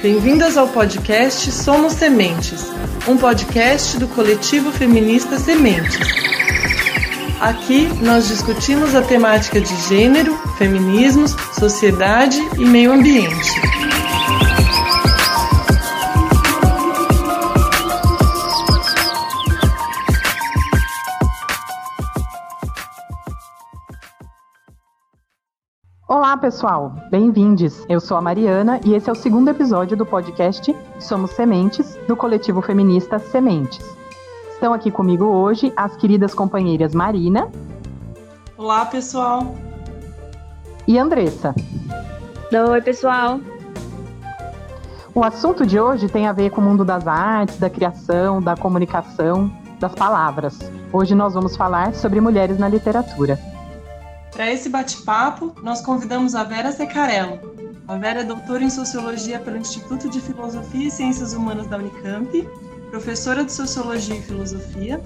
Bem-vindas ao podcast Somos Sementes, um podcast do coletivo feminista Sementes. Aqui nós discutimos a temática de gênero, feminismos, sociedade e meio ambiente. Pessoal! Bem-vindos! Eu sou a Mariana e esse é o segundo episódio do podcast Somos Sementes, do coletivo feminista Sementes. Estão aqui comigo hoje as queridas companheiras Marina. Olá, pessoal! E Andressa. Oi, pessoal! O assunto de hoje tem a ver com o mundo das artes, da criação, da comunicação, das palavras. Hoje nós vamos falar sobre mulheres na literatura. Para esse bate-papo, nós convidamos a Vera Secarello. A Vera é doutora em Sociologia pelo Instituto de Filosofia e Ciências Humanas da Unicamp, professora de Sociologia e Filosofia,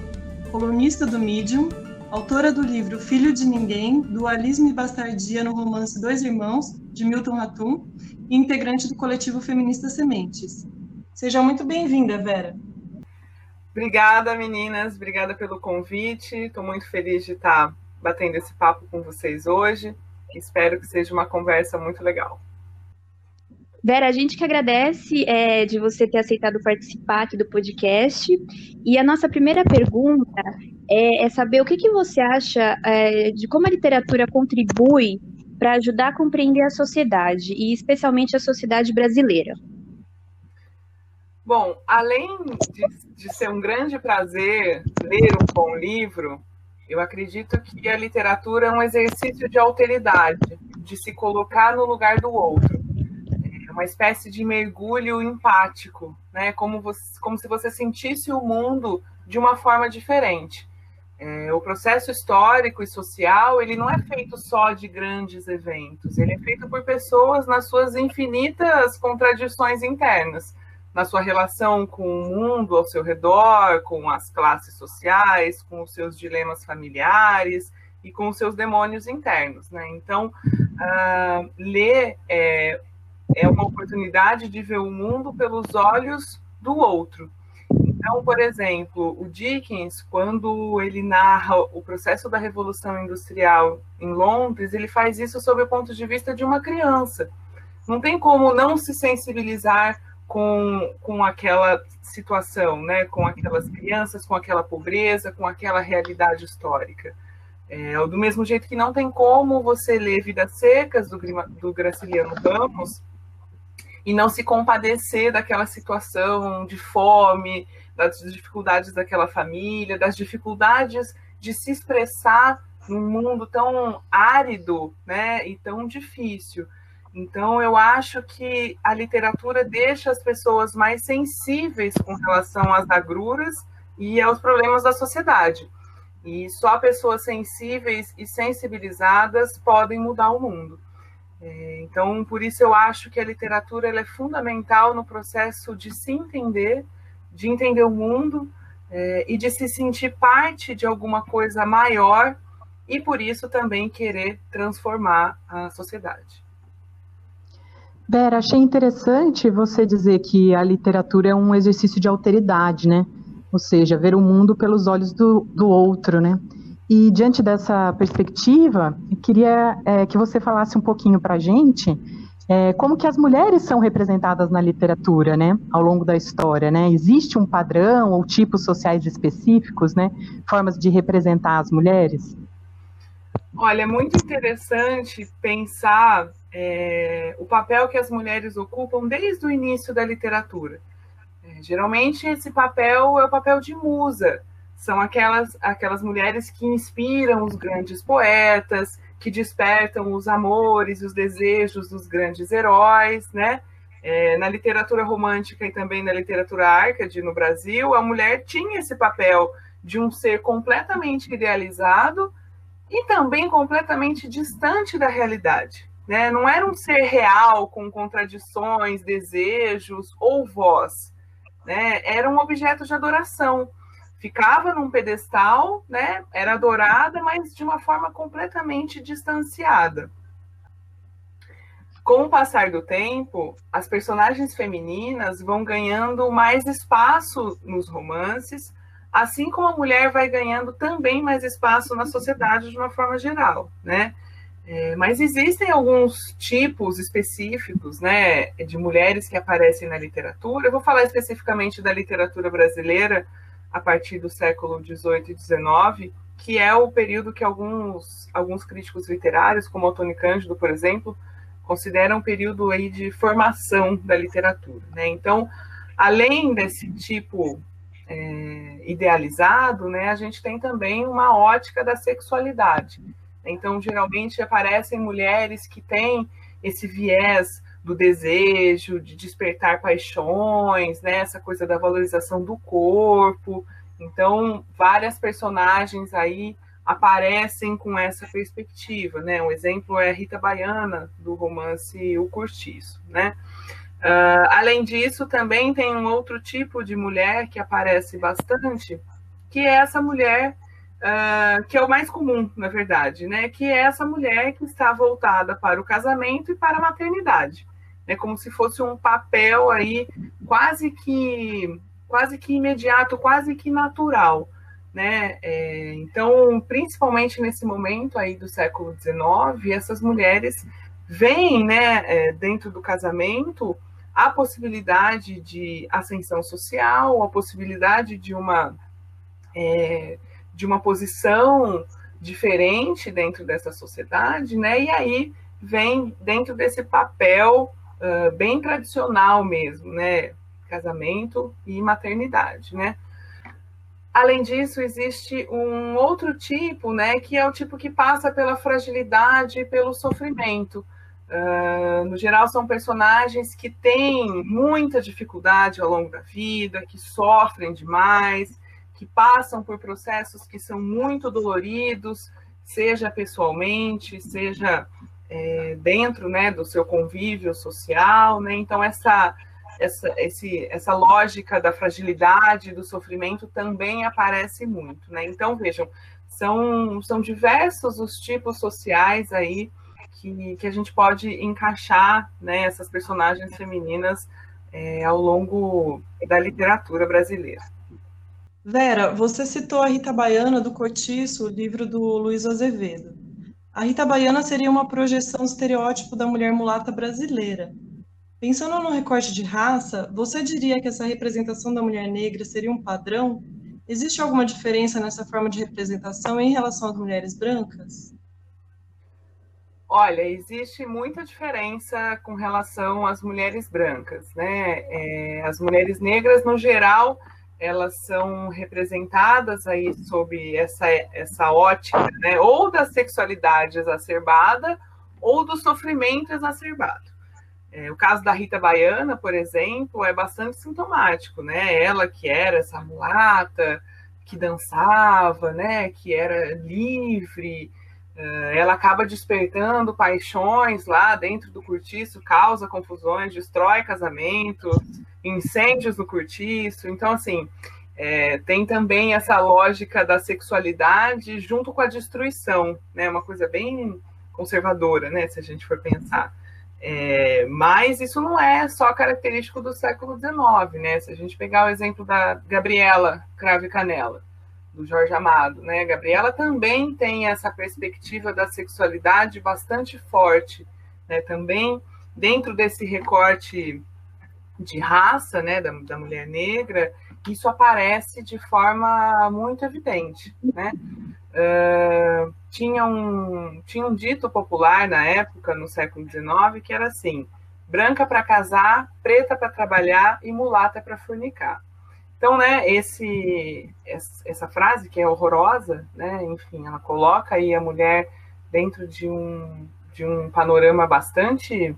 colunista do Medium, autora do livro Filho de Ninguém, Dualismo e Bastardia no romance Dois Irmãos, de Milton Ratum, e integrante do coletivo feminista Sementes. Seja muito bem-vinda, Vera. Obrigada, meninas. Obrigada pelo convite. Estou muito feliz de estar batendo esse papo com vocês hoje. Espero que seja uma conversa muito legal. Vera, a gente que agradece é, de você ter aceitado participar aqui do podcast. E a nossa primeira pergunta é, é saber o que, que você acha é, de como a literatura contribui para ajudar a compreender a sociedade, e especialmente a sociedade brasileira. Bom, além de, de ser um grande prazer ler um bom livro, eu acredito que a literatura é um exercício de alteridade, de se colocar no lugar do outro. É uma espécie de mergulho empático, né? como, você, como se você sentisse o mundo de uma forma diferente. É, o processo histórico e social ele não é feito só de grandes eventos, ele é feito por pessoas nas suas infinitas contradições internas na sua relação com o mundo ao seu redor, com as classes sociais, com os seus dilemas familiares e com os seus demônios internos. Né? Então, uh, ler é, é uma oportunidade de ver o mundo pelos olhos do outro. Então, por exemplo, o Dickens, quando ele narra o processo da Revolução Industrial em Londres, ele faz isso sob o ponto de vista de uma criança. Não tem como não se sensibilizar com, com aquela situação, né? com aquelas crianças, com aquela pobreza, com aquela realidade histórica. É, do mesmo jeito que não tem como você ler Vidas Secas, do, do Graciliano Ramos, e não se compadecer daquela situação de fome, das dificuldades daquela família, das dificuldades de se expressar num mundo tão árido né, e tão difícil. Então, eu acho que a literatura deixa as pessoas mais sensíveis com relação às agruras e aos problemas da sociedade. E só pessoas sensíveis e sensibilizadas podem mudar o mundo. É, então, por isso eu acho que a literatura é fundamental no processo de se entender, de entender o mundo é, e de se sentir parte de alguma coisa maior e por isso também querer transformar a sociedade. Vera, achei interessante você dizer que a literatura é um exercício de alteridade, né? Ou seja, ver o mundo pelos olhos do, do outro, né? E diante dessa perspectiva, queria é, que você falasse um pouquinho para a gente é, como que as mulheres são representadas na literatura, né, ao longo da história, né? Existe um padrão ou tipos sociais específicos, né? Formas de representar as mulheres? Olha, é muito interessante pensar é, o papel que as mulheres ocupam desde o início da literatura. É, geralmente, esse papel é o papel de musa. São aquelas, aquelas mulheres que inspiram os grandes poetas, que despertam os amores e os desejos dos grandes heróis, né? É, na literatura romântica e também na literatura arcade no Brasil, a mulher tinha esse papel de um ser completamente idealizado e também completamente distante da realidade. Né? Não era um ser real com contradições, desejos ou voz. Né? Era um objeto de adoração. Ficava num pedestal, né? era adorada, mas de uma forma completamente distanciada. com o passar do tempo, as personagens femininas vão ganhando mais espaço nos romances, assim como a mulher vai ganhando também mais espaço na sociedade de uma forma geral, né? É, mas existem alguns tipos específicos, né, de mulheres que aparecem na literatura. Eu vou falar especificamente da literatura brasileira a partir do século XVIII e XIX, que é o período que alguns, alguns críticos literários, como Antônio Cândido, por exemplo, consideram um período aí de formação da literatura. Né? Então, além desse tipo é, idealizado, né, a gente tem também uma ótica da sexualidade. Então, geralmente aparecem mulheres que têm esse viés do desejo, de despertar paixões, né, essa coisa da valorização do corpo. Então, várias personagens aí aparecem com essa perspectiva, né? Um exemplo é Rita Baiana, do romance O Curtiço, né? Uh, além disso, também tem um outro tipo de mulher que aparece bastante, que é essa mulher uh, que é o mais comum, na verdade, né? Que é essa mulher que está voltada para o casamento e para a maternidade, né? Como se fosse um papel aí quase que quase que imediato, quase que natural né? É, então, principalmente nesse momento aí do século XIX, essas mulheres veem, né, é, dentro do casamento, a possibilidade de ascensão social, a possibilidade de uma é, de uma posição diferente dentro dessa sociedade, né? E aí vem dentro desse papel uh, bem tradicional mesmo, né? Casamento e maternidade, né? Além disso, existe um outro tipo, né, que é o tipo que passa pela fragilidade e pelo sofrimento. Uh, no geral, são personagens que têm muita dificuldade ao longo da vida, que sofrem demais, que passam por processos que são muito doloridos, seja pessoalmente, seja é, dentro né, do seu convívio social. Né? Então, essa essa, esse, essa lógica da fragilidade, do sofrimento também aparece muito, né? Então, vejam, são, são diversos os tipos sociais aí que, que a gente pode encaixar né, essas personagens femininas é, ao longo da literatura brasileira. Vera, você citou a Rita Baiana do Cortiço, o livro do Luiz Azevedo. A Rita Baiana seria uma projeção estereótipo da mulher mulata brasileira. Pensando no recorte de raça, você diria que essa representação da mulher negra seria um padrão? Existe alguma diferença nessa forma de representação em relação às mulheres brancas? Olha, existe muita diferença com relação às mulheres brancas, né? É, as mulheres negras, no geral, elas são representadas aí sob essa, essa ótica, né? Ou da sexualidade exacerbada ou do sofrimento exacerbado. É, o caso da Rita Baiana, por exemplo, é bastante sintomático, né? Ela que era essa mulata, que dançava, né? Que era livre, ela acaba despertando paixões lá dentro do cortiço, causa confusões, destrói casamentos, incêndios no cortiço. Então, assim, é, tem também essa lógica da sexualidade junto com a destruição, né? Uma coisa bem conservadora, né? Se a gente for pensar. É, mas isso não é só característico do século XIX, né? Se a gente pegar o exemplo da Gabriela Crave Canela, do Jorge Amado, né? Gabriela também tem essa perspectiva da sexualidade bastante forte, né? Também dentro desse recorte de raça, né, da, da mulher negra, isso aparece de forma muito evidente, né? Uh, tinha, um, tinha um dito popular na época, no século XIX, que era assim: branca para casar, preta para trabalhar e mulata para fornicar. Então, né, esse, essa frase que é horrorosa, né, enfim, ela coloca aí a mulher dentro de um, de um panorama bastante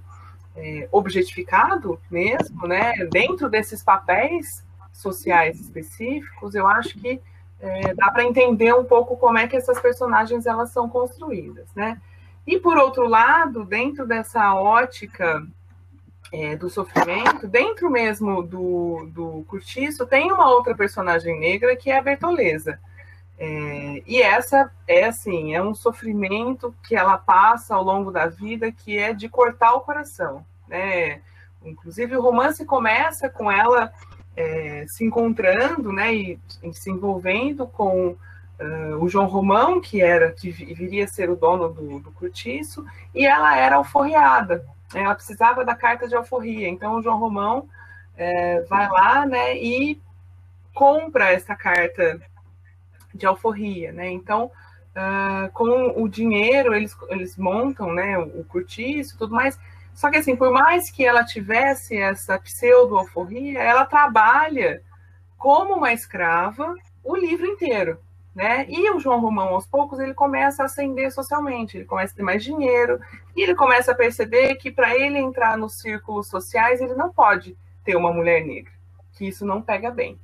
é, objetificado mesmo, né, dentro desses papéis sociais específicos, eu acho que é, dá para entender um pouco como é que essas personagens elas são construídas, né? E por outro lado, dentro dessa ótica é, do sofrimento, dentro mesmo do, do Curtiço, tem uma outra personagem negra que é a Bertoleza. É, e essa é assim, é um sofrimento que ela passa ao longo da vida que é de cortar o coração, né? Inclusive o romance começa com ela é, se encontrando, né, e, e se envolvendo com uh, o João Romão, que era que viria a ser o dono do, do cortiço, e ela era alforriada. Né? Ela precisava da carta de alforria. Então o João Romão é, vai lá, né, e compra essa carta de alforria, né? Então, uh, com o dinheiro eles, eles montam, né, o, cortiço, tudo mais. Só que assim, por mais que ela tivesse essa pseudo-alforria, ela trabalha como uma escrava o livro inteiro. Né? E o João Romão, aos poucos, ele começa a ascender socialmente, ele começa a ter mais dinheiro, e ele começa a perceber que para ele entrar nos círculos sociais, ele não pode ter uma mulher negra, que isso não pega bem.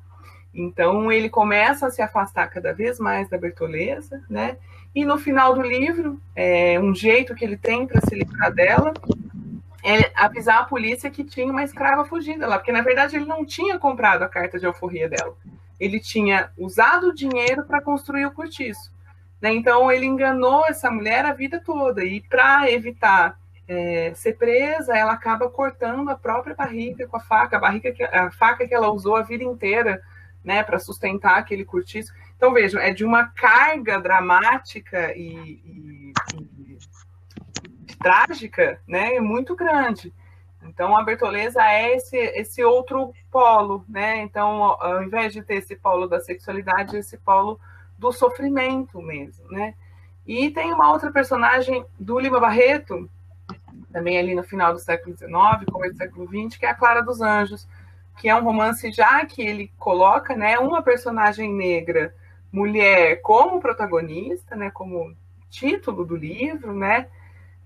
Então ele começa a se afastar cada vez mais da Bertoleza, né? E no final do livro, é, um jeito que ele tem para se livrar dela é avisar a polícia que tinha uma escrava fugida lá, porque na verdade ele não tinha comprado a carta de alforria dela. Ele tinha usado o dinheiro para construir o cortiço. Né? Então ele enganou essa mulher a vida toda e para evitar é, ser presa, ela acaba cortando a própria barriga com a faca, a, barriga que, a faca que ela usou a vida inteira né, para sustentar aquele cortiço. Então, vejam, é de uma carga dramática e, e, e, trágica né, muito grande. Então, a Bertoleza é esse, esse outro polo, né? Então, ao invés de ter esse polo da sexualidade, esse polo do sofrimento mesmo, né? E tem uma outra personagem do Lima Barreto, também ali no final do século XIX, começo do século XX, que é a Clara dos Anjos, que é um romance já que ele coloca, né, uma personagem negra, mulher, como protagonista, né, como título do livro, né,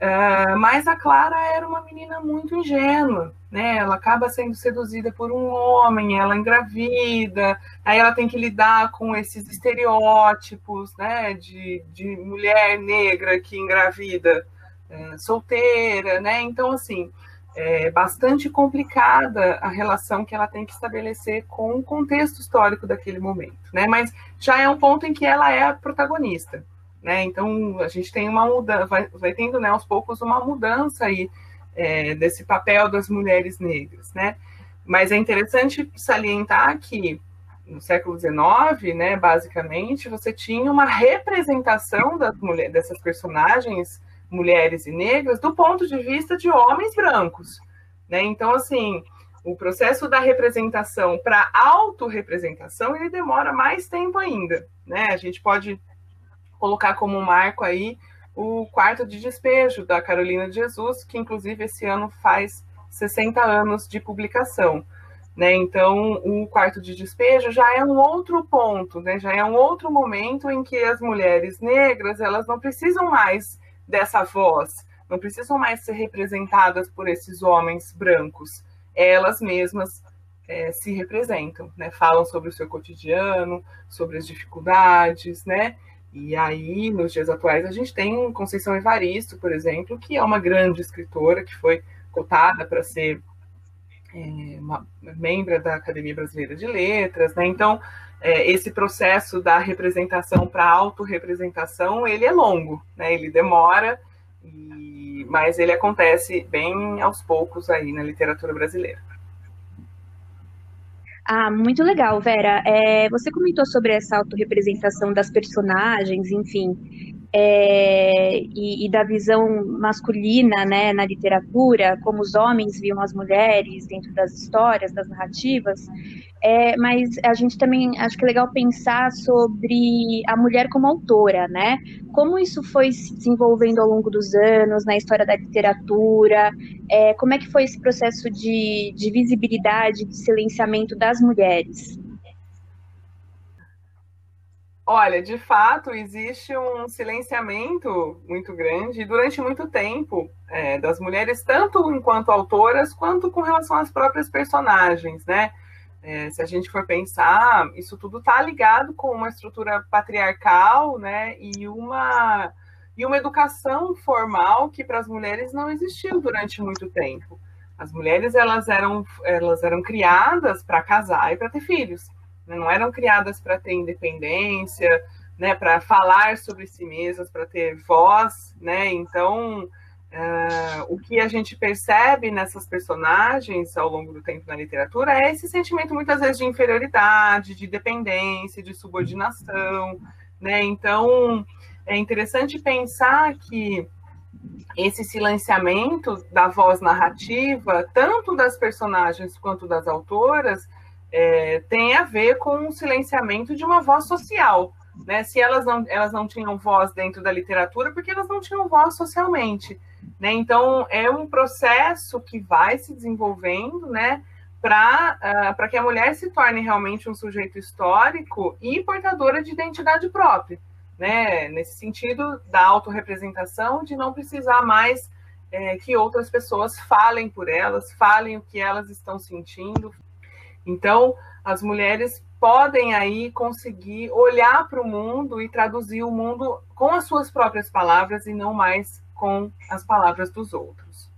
uh, mas a Clara era uma menina muito ingênua, né, ela acaba sendo seduzida por um homem, ela engravida, aí ela tem que lidar com esses estereótipos, né, de, de mulher negra que engravida uh, solteira, né, então assim é bastante complicada a relação que ela tem que estabelecer com o contexto histórico daquele momento, né? Mas já é um ponto em que ela é a protagonista, né? Então a gente tem uma mudança, vai, vai tendo, né, aos poucos uma mudança aí é, desse papel das mulheres negras, né? Mas é interessante salientar que no século XIX, né, basicamente, você tinha uma representação das mulheres, dessas personagens mulheres e negras do ponto de vista de homens brancos. Né? Então, assim, o processo da representação para autorrepresentação ele demora mais tempo ainda. Né? A gente pode colocar como marco aí o quarto de despejo da Carolina de Jesus, que inclusive esse ano faz 60 anos de publicação. Né? Então, o quarto de despejo já é um outro ponto, né? já é um outro momento em que as mulheres negras elas não precisam mais dessa voz, não precisam mais ser representadas por esses homens brancos. Elas mesmas é, se representam, né? Falam sobre o seu cotidiano, sobre as dificuldades, né? E aí, nos dias atuais, a gente tem Conceição Evaristo, por exemplo, que é uma grande escritora que foi cotada para ser é, uma membro da Academia Brasileira de Letras, né? Então, é, esse processo da representação para autorrepresentação, ele é longo, né? Ele demora, e, mas ele acontece bem aos poucos aí na literatura brasileira. Ah, muito legal, Vera. É, você comentou sobre essa autorrepresentação das personagens, enfim, é, e, e, da visão masculina né, na literatura, como os homens viam as mulheres dentro das histórias, das narrativas. É, mas a gente também acho que é legal pensar sobre a mulher como autora, né? Como isso foi se desenvolvendo ao longo dos anos na história da literatura? É, como é que foi esse processo de, de visibilidade, de silenciamento das mulheres? Olha, de fato, existe um silenciamento muito grande durante muito tempo é, das mulheres, tanto enquanto autoras, quanto com relação às próprias personagens, né? É, se a gente for pensar, isso tudo está ligado com uma estrutura patriarcal, né, e uma, e uma educação formal que para as mulheres não existiu durante muito tempo. As mulheres elas eram, elas eram criadas para casar e para ter filhos? Não eram criadas para ter independência, né, para falar sobre si mesmas, para ter voz, né? Então, uh, o que a gente percebe nessas personagens ao longo do tempo na literatura é esse sentimento muitas vezes de inferioridade, de dependência, de subordinação, né? Então, é interessante pensar que esse silenciamento da voz narrativa, tanto das personagens quanto das autoras, é, tem a ver com o silenciamento de uma voz social. Né? Se elas não, elas não tinham voz dentro da literatura, porque elas não tinham voz socialmente. Né? Então, é um processo que vai se desenvolvendo né, para uh, que a mulher se torne realmente um sujeito histórico e portadora de identidade própria né? Nesse sentido da autorrepresentação, de não precisar mais é, que outras pessoas falem por elas, falem o que elas estão sentindo. Então, as mulheres podem aí conseguir olhar para o mundo e traduzir o mundo com as suas próprias palavras e não mais com as palavras dos outros.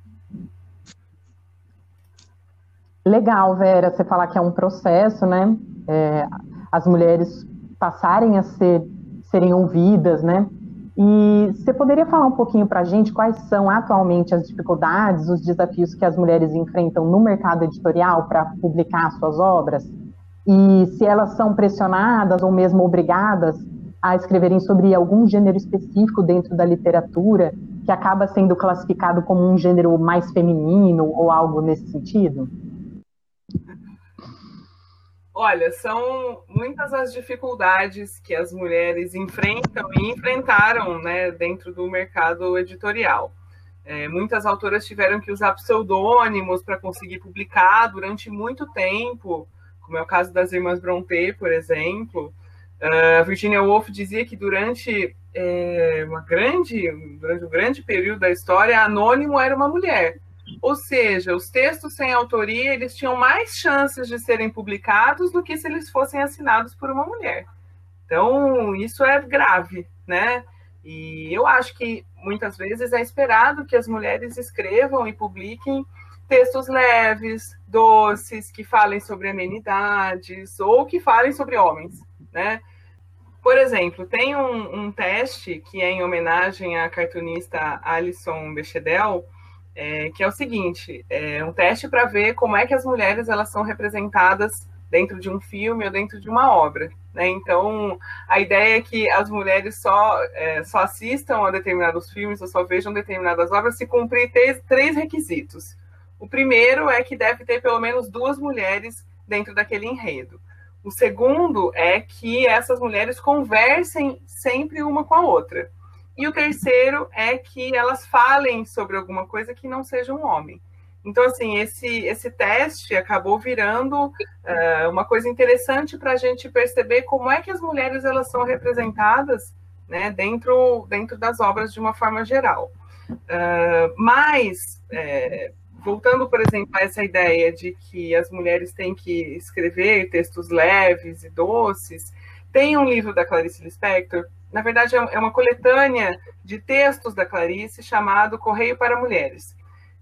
Legal, Vera, você falar que é um processo, né? É, as mulheres passarem a ser serem ouvidas, né? E você poderia falar um pouquinho para a gente quais são atualmente as dificuldades, os desafios que as mulheres enfrentam no mercado editorial para publicar suas obras? E se elas são pressionadas ou mesmo obrigadas a escreverem sobre algum gênero específico dentro da literatura que acaba sendo classificado como um gênero mais feminino ou algo nesse sentido? Olha, são muitas as dificuldades que as mulheres enfrentam e enfrentaram né, dentro do mercado editorial. É, muitas autoras tiveram que usar pseudônimos para conseguir publicar durante muito tempo, como é o caso das irmãs Brontë, por exemplo. Uh, Virginia Woolf dizia que durante, é, uma grande, durante um grande período da história, anônimo era uma mulher. Ou seja, os textos sem autoria eles tinham mais chances de serem publicados do que se eles fossem assinados por uma mulher. Então, isso é grave, né? E eu acho que muitas vezes é esperado que as mulheres escrevam e publiquem textos leves, doces, que falem sobre amenidades ou que falem sobre homens, né? Por exemplo, tem um, um teste que é em homenagem à cartunista Alison Bechdel, é, que é o seguinte, é um teste para ver como é que as mulheres elas são representadas dentro de um filme ou dentro de uma obra. Né? Então, a ideia é que as mulheres só, é, só assistam a determinados filmes ou só vejam determinadas obras se cumprir três, três requisitos. O primeiro é que deve ter pelo menos duas mulheres dentro daquele enredo. O segundo é que essas mulheres conversem sempre uma com a outra. E o terceiro é que elas falem sobre alguma coisa que não seja um homem. Então, assim, esse, esse teste acabou virando uh, uma coisa interessante para a gente perceber como é que as mulheres elas são representadas né, dentro, dentro das obras de uma forma geral. Uh, mas, é, voltando, por exemplo, a essa ideia de que as mulheres têm que escrever textos leves e doces, tem um livro da Clarice Lispector na verdade, é, é uma coletânea de textos da Clarice chamado Correio para Mulheres.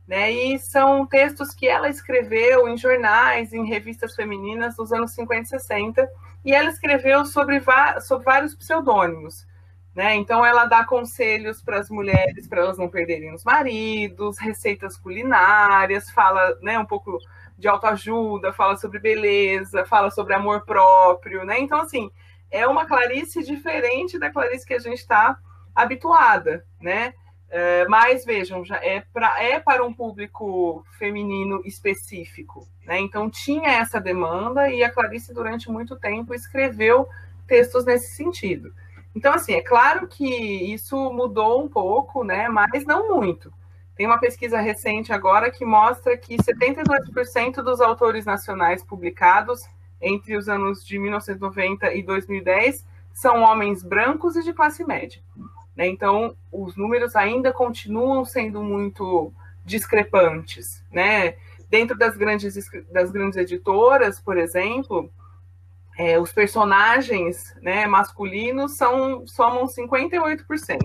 Né? E são textos que ela escreveu em jornais, em revistas femininas dos anos 50 e 60, e ela escreveu sobre, sobre vários pseudônimos. Né? Então, ela dá conselhos para as mulheres para elas não perderem os maridos, receitas culinárias, fala né, um pouco de autoajuda, fala sobre beleza, fala sobre amor próprio. Né? Então, assim, é uma Clarice diferente da Clarice que a gente está habituada, né? É, mas vejam, já é, pra, é para um público feminino específico, né? Então tinha essa demanda e a Clarice durante muito tempo escreveu textos nesse sentido. Então assim, é claro que isso mudou um pouco, né? Mas não muito. Tem uma pesquisa recente agora que mostra que 72% dos autores nacionais publicados entre os anos de 1990 e 2010 são homens brancos e de classe média. Né? Então, os números ainda continuam sendo muito discrepantes. Né? Dentro das grandes, das grandes editoras, por exemplo, é, os personagens né, masculinos são, somam 58%,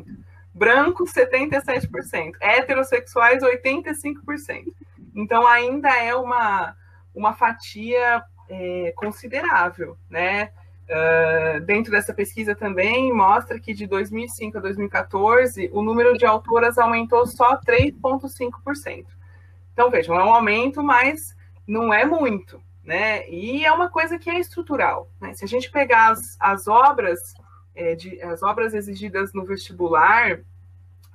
brancos 77%, heterossexuais 85%. Então ainda é uma, uma fatia é, considerável, né? Uh, dentro dessa pesquisa também mostra que de 2005 a 2014 o número de autoras aumentou só 3,5%. Então vejam, é um aumento, mas não é muito, né? E é uma coisa que é estrutural. Né? Se a gente pegar as, as obras, é, de, as obras exigidas no vestibular,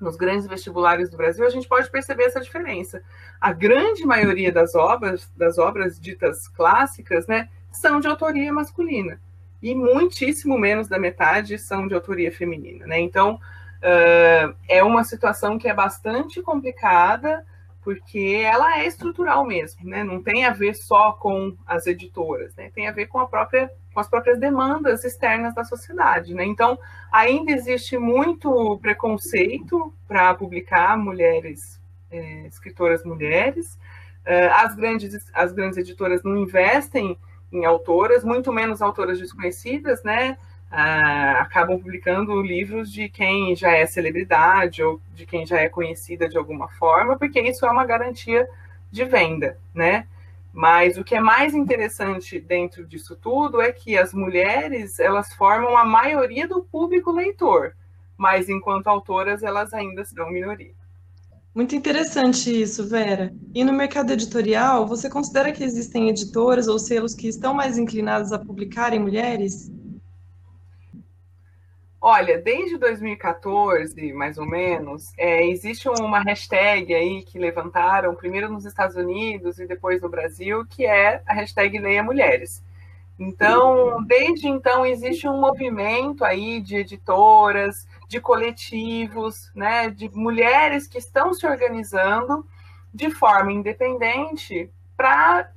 nos grandes vestibulares do Brasil, a gente pode perceber essa diferença. A grande maioria das obras, das obras ditas clássicas, né, são de autoria masculina e muitíssimo menos da metade são de autoria feminina, né? Então uh, é uma situação que é bastante complicada porque ela é estrutural mesmo, né? Não tem a ver só com as editoras, né? Tem a ver com a própria com as próprias demandas externas da sociedade, né? Então ainda existe muito preconceito para publicar mulheres é, escritoras mulheres. Uh, as grandes as grandes editoras não investem em autoras, muito menos autoras desconhecidas, né? Ah, acabam publicando livros de quem já é celebridade ou de quem já é conhecida de alguma forma, porque isso é uma garantia de venda, né? Mas o que é mais interessante dentro disso tudo é que as mulheres elas formam a maioria do público leitor, mas enquanto autoras elas ainda são minoria. Muito interessante isso, Vera. E no mercado editorial, você considera que existem editoras ou selos que estão mais inclinados a publicarem mulheres? Olha, desde 2014, mais ou menos, é, existe uma hashtag aí que levantaram, primeiro nos Estados Unidos e depois no Brasil, que é a hashtag Leia Mulheres. Então, desde então, existe um movimento aí de editoras, de coletivos, né, de mulheres que estão se organizando de forma independente para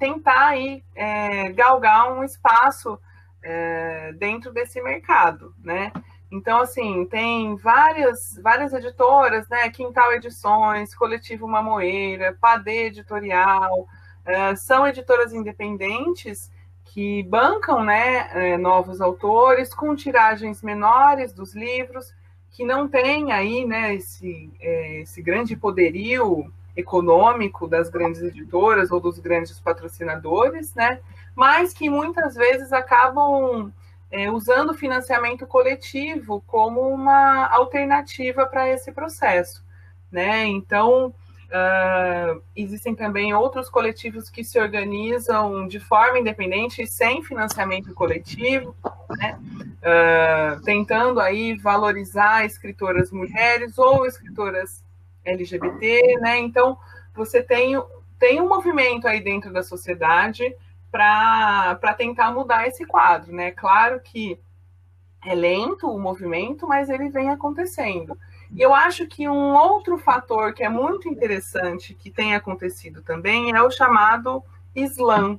tentar aí, é, galgar um espaço é, dentro desse mercado, né? Então, assim, tem várias, várias editoras, né? Quintal Edições, Coletivo Mamoeira, Padê Editorial, é, são editoras independentes que bancam né, é, novos autores com tiragens menores dos livros, que não tem aí né, esse, é, esse grande poderio econômico das grandes editoras ou dos grandes patrocinadores, né, mas que muitas vezes acabam é, usando o financiamento coletivo como uma alternativa para esse processo. Né? Então, Uh, existem também outros coletivos que se organizam de forma independente e sem financiamento coletivo, né? uh, tentando aí valorizar escritoras mulheres ou escritoras LGBT, né? Então você tem, tem um movimento aí dentro da sociedade para tentar mudar esse quadro, né? Claro que é lento o movimento, mas ele vem acontecendo. E eu acho que um outro fator que é muito interessante que tem acontecido também é o chamado slam,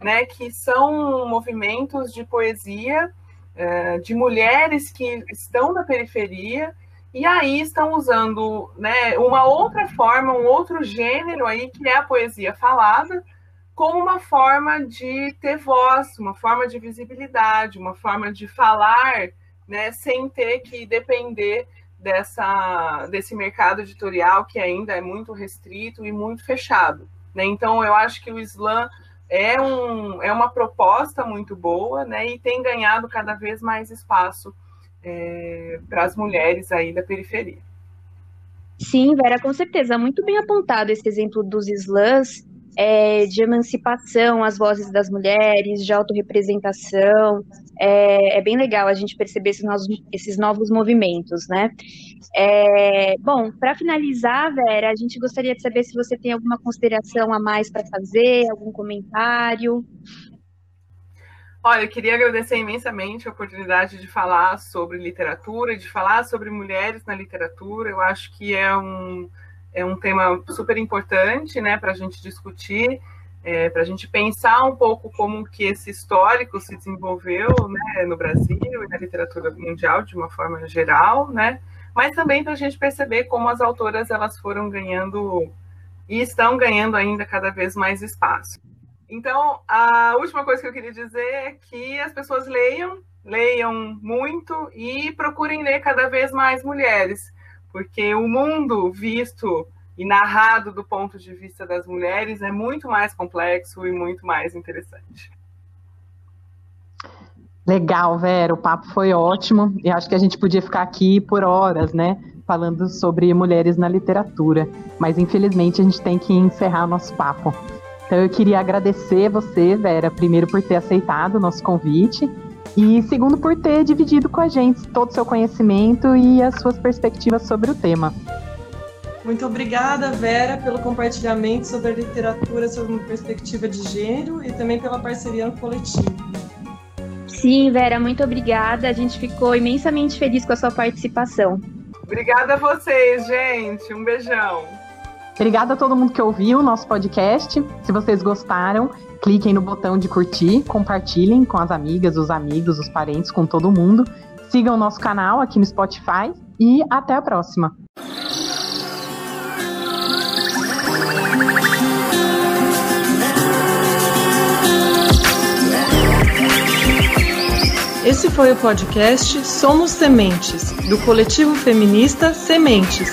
né, que são movimentos de poesia é, de mulheres que estão na periferia e aí estão usando né, uma outra forma, um outro gênero aí, que é a poesia falada, como uma forma de ter voz, uma forma de visibilidade, uma forma de falar né, sem ter que depender dessa, desse mercado editorial que ainda é muito restrito e muito fechado. Né? Então, eu acho que o Islã é, um, é uma proposta muito boa né? e tem ganhado cada vez mais espaço é, para as mulheres aí da periferia. Sim, Vera, com certeza. Muito bem apontado esse exemplo dos slams é, de emancipação, as vozes das mulheres, de autorrepresentação. É, é bem legal a gente perceber esses novos, esses novos movimentos, né? É, bom, para finalizar, Vera, a gente gostaria de saber se você tem alguma consideração a mais para fazer, algum comentário. Olha, eu queria agradecer imensamente a oportunidade de falar sobre literatura, de falar sobre mulheres na literatura. Eu acho que é um é um tema super importante né, para a gente discutir, é, para a gente pensar um pouco como que esse histórico se desenvolveu né, no Brasil e na literatura mundial de uma forma geral, né, mas também para a gente perceber como as autoras elas foram ganhando e estão ganhando ainda cada vez mais espaço. Então, a última coisa que eu queria dizer é que as pessoas leiam, leiam muito e procurem ler cada vez mais mulheres porque o mundo visto e narrado do ponto de vista das mulheres é muito mais complexo e muito mais interessante. Legal, Vera, o papo foi ótimo e acho que a gente podia ficar aqui por horas, né, falando sobre mulheres na literatura, mas infelizmente a gente tem que encerrar o nosso papo. Então eu queria agradecer você, Vera, primeiro por ter aceitado o nosso convite e segundo por ter dividido com a gente todo o seu conhecimento e as suas perspectivas sobre o tema. Muito obrigada, Vera, pelo compartilhamento sobre a literatura sob uma perspectiva de gênero e também pela parceria no coletivo. Sim, Vera, muito obrigada. A gente ficou imensamente feliz com a sua participação. Obrigada a vocês, gente. Um beijão. Obrigada a todo mundo que ouviu o nosso podcast. Se vocês gostaram, cliquem no botão de curtir, compartilhem com as amigas, os amigos, os parentes, com todo mundo. Sigam o nosso canal aqui no Spotify e até a próxima. Esse foi o podcast Somos Sementes, do coletivo feminista Sementes.